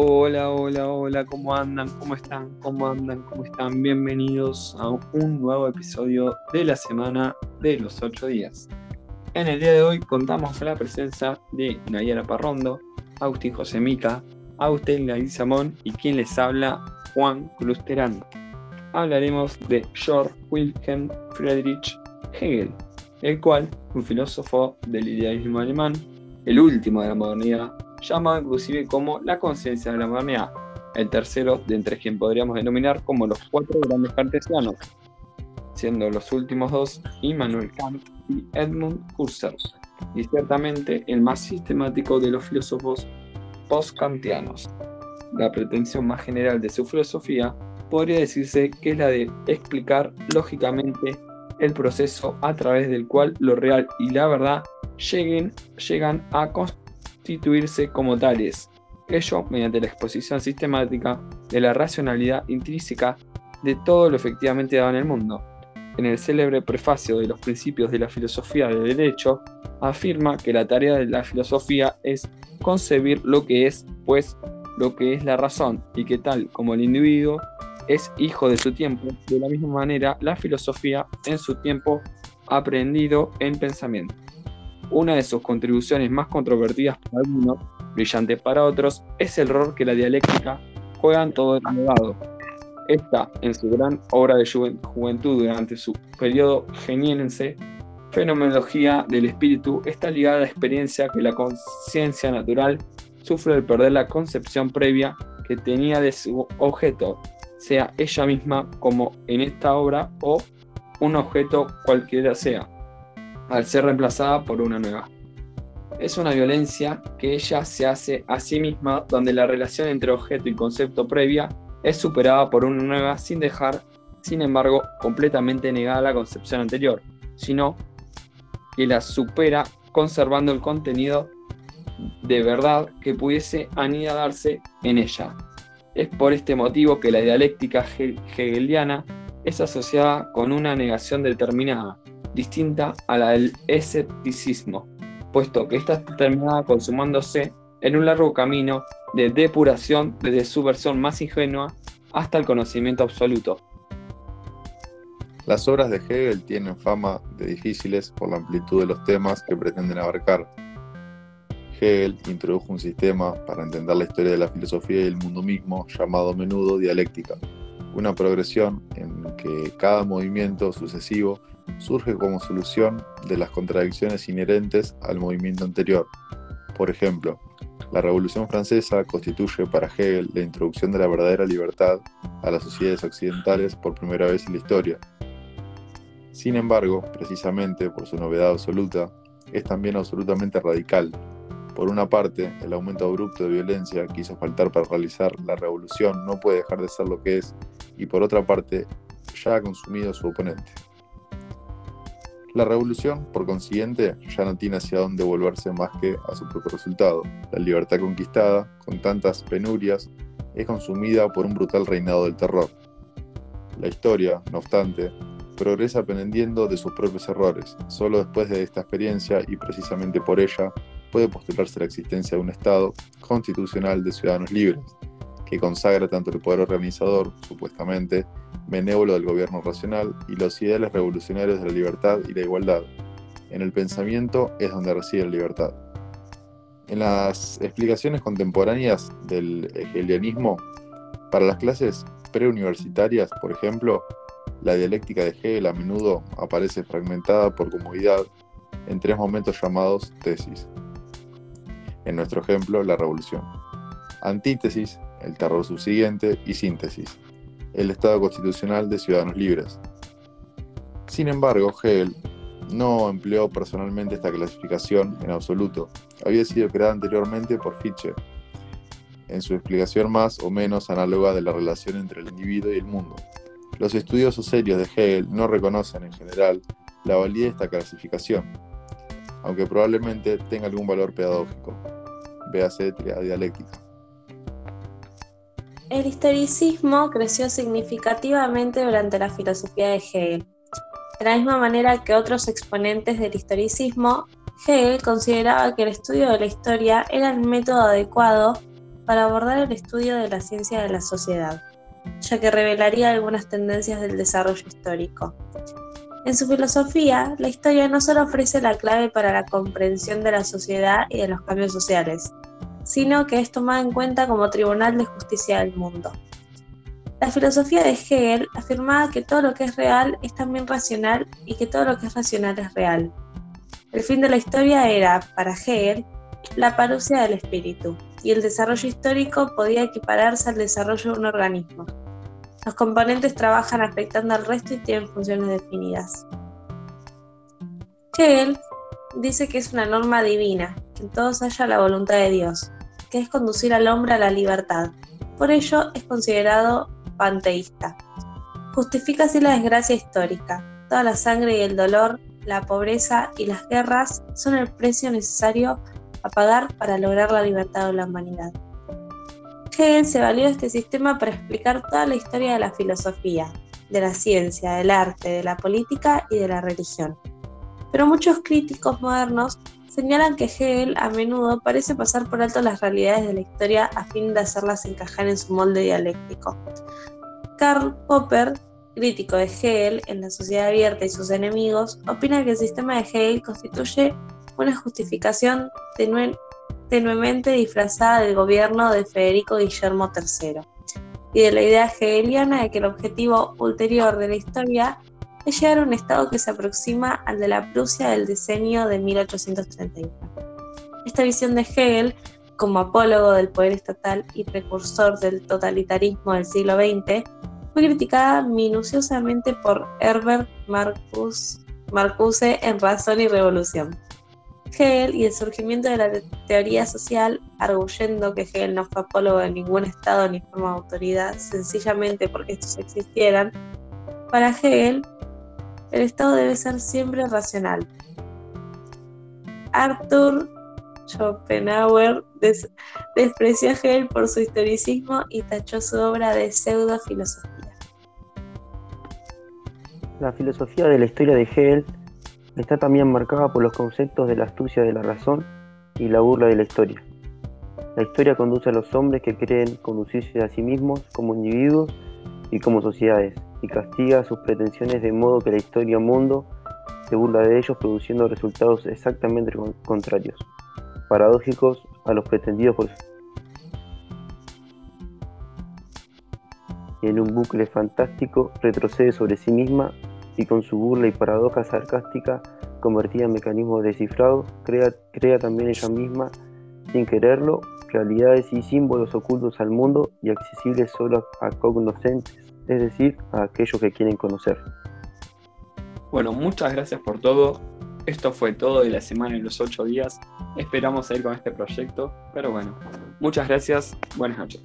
Hola, hola, hola, ¿cómo andan? ¿Cómo están? ¿Cómo andan? ¿Cómo están? Bienvenidos a un nuevo episodio de la semana de los 8 días. En el día de hoy contamos con la presencia de Nayara Parrondo, Agustín Josemica, Agustín Samón y quien les habla, Juan Clusterán. Hablaremos de Georg Wilhelm Friedrich Hegel, el cual, un filósofo del idealismo alemán, el último de la modernidad, llamado inclusive como la conciencia de la modernidad, el tercero de entre quien podríamos denominar como los cuatro grandes cartesianos, siendo los últimos dos Immanuel Kant y Edmund Husserl, y ciertamente el más sistemático de los filósofos post-kantianos. La pretensión más general de su filosofía podría decirse que es la de explicar lógicamente el proceso a través del cual lo real y la verdad lleguen, llegan a constituirse como tales, ello mediante la exposición sistemática de la racionalidad intrínseca de todo lo efectivamente dado en el mundo. En el célebre prefacio de los principios de la filosofía del derecho, afirma que la tarea de la filosofía es concebir lo que es, pues, lo que es la razón, y que tal como el individuo es hijo de su tiempo, de la misma manera la filosofía en su tiempo aprendido en pensamiento. Una de sus contribuciones más controvertidas para algunos, brillante para otros, es el rol que la dialéctica juega en todo el legado. Esta, en su gran obra de juventud durante su periodo geniense, Fenomenología del espíritu, está ligada a la experiencia que la conciencia natural sufre al perder la concepción previa que tenía de su objeto, sea ella misma como en esta obra o un objeto cualquiera sea al ser reemplazada por una nueva. Es una violencia que ella se hace a sí misma donde la relación entre objeto y concepto previa es superada por una nueva sin dejar, sin embargo, completamente negada la concepción anterior, sino que la supera conservando el contenido de verdad que pudiese anidarse en ella. Es por este motivo que la dialéctica hegeliana es asociada con una negación determinada, distinta a la del escepticismo, puesto que esta está terminada consumándose en un largo camino de depuración desde su versión más ingenua hasta el conocimiento absoluto. Las obras de Hegel tienen fama de difíciles por la amplitud de los temas que pretenden abarcar. Hegel introdujo un sistema para entender la historia de la filosofía y el mundo mismo llamado menudo dialéctica, una progresión en que cada movimiento sucesivo surge como solución de las contradicciones inherentes al movimiento anterior. Por ejemplo, la Revolución Francesa constituye para Hegel la introducción de la verdadera libertad a las sociedades occidentales por primera vez en la historia. Sin embargo, precisamente por su novedad absoluta, es también absolutamente radical. Por una parte, el aumento abrupto de violencia que hizo faltar para realizar la revolución no puede dejar de ser lo que es, y por otra parte, ya ha consumido su oponente. La revolución, por consiguiente, ya no tiene hacia dónde volverse más que a su propio resultado. La libertad conquistada, con tantas penurias, es consumida por un brutal reinado del terror. La historia, no obstante, progresa aprendiendo de sus propios errores. Solo después de esta experiencia, y precisamente por ella, puede postularse la existencia de un Estado constitucional de ciudadanos libres, que consagra tanto el poder organizador, supuestamente, benévolo del gobierno racional y los ideales revolucionarios de la libertad y la igualdad. En el pensamiento es donde reside la libertad. En las explicaciones contemporáneas del hegelianismo, para las clases preuniversitarias, por ejemplo, la dialéctica de Hegel a menudo aparece fragmentada por comodidad en tres momentos llamados tesis. En nuestro ejemplo, la revolución. Antítesis, el terror subsiguiente, y síntesis, el Estado constitucional de ciudadanos libres. Sin embargo, Hegel no empleó personalmente esta clasificación en absoluto. Había sido creada anteriormente por Fichte, en su explicación más o menos análoga de la relación entre el individuo y el mundo. Los estudiosos serios de Hegel no reconocen en general la validez de esta clasificación, aunque probablemente tenga algún valor pedagógico. Véase dialéctica. El historicismo creció significativamente durante la filosofía de Hegel. De la misma manera que otros exponentes del historicismo, Hegel consideraba que el estudio de la historia era el método adecuado para abordar el estudio de la ciencia de la sociedad, ya que revelaría algunas tendencias del desarrollo histórico. En su filosofía, la historia no solo ofrece la clave para la comprensión de la sociedad y de los cambios sociales, sino que es tomada en cuenta como tribunal de justicia del mundo. La filosofía de Hegel afirmaba que todo lo que es real es también racional y que todo lo que es racional es real. El fin de la historia era, para Hegel, la parusia del espíritu, y el desarrollo histórico podía equipararse al desarrollo de un organismo. Los componentes trabajan afectando al resto y tienen funciones definidas. Hegel dice que es una norma divina, que en todos haya la voluntad de Dios, que es conducir al hombre a la libertad. Por ello es considerado panteísta. Justifica así la desgracia histórica. Toda la sangre y el dolor, la pobreza y las guerras son el precio necesario a pagar para lograr la libertad de la humanidad. Hegel se valió de este sistema para explicar toda la historia de la filosofía, de la ciencia, del arte, de la política y de la religión. Pero muchos críticos modernos señalan que Hegel a menudo parece pasar por alto las realidades de la historia a fin de hacerlas encajar en su molde dialéctico. Karl Popper, crítico de Hegel en La Sociedad Abierta y sus enemigos, opina que el sistema de Hegel constituye una justificación tenuemente disfrazada del gobierno de Federico Guillermo III y de la idea hegeliana de que el objetivo ulterior de la historia es llegar a un estado que se aproxima al de la Prusia del diseño de 1831. Esta visión de Hegel, como apólogo del poder estatal y precursor del totalitarismo del siglo XX, fue criticada minuciosamente por Herbert Marcuse en Razón y Revolución. Hegel y el surgimiento de la teoría social, arguyendo que Hegel no fue apólogo de ningún Estado ni forma de autoridad, sencillamente porque estos existieran, para Hegel, el Estado debe ser siempre racional. Arthur Schopenhauer despreció a Hegel por su historicismo y tachó su obra de pseudo-filosofía. La filosofía de la historia de Hegel está también marcada por los conceptos de la astucia de la razón y la burla de la historia. La historia conduce a los hombres que creen conducirse a sí mismos como individuos y como sociedades, y castiga sus pretensiones de modo que la historia mundo se burla de ellos produciendo resultados exactamente contrarios, paradójicos a los pretendidos por en un bucle fantástico retrocede sobre sí misma y con su burla y paradoja sarcástica convertida en mecanismo descifrado, crea, crea también ella misma, sin quererlo, realidades y símbolos ocultos al mundo y accesibles solo a cognoscentes, es decir, a aquellos que quieren conocer. Bueno, muchas gracias por todo. Esto fue todo de la semana y los ocho días. Esperamos seguir con este proyecto, pero bueno, muchas gracias. Buenas noches.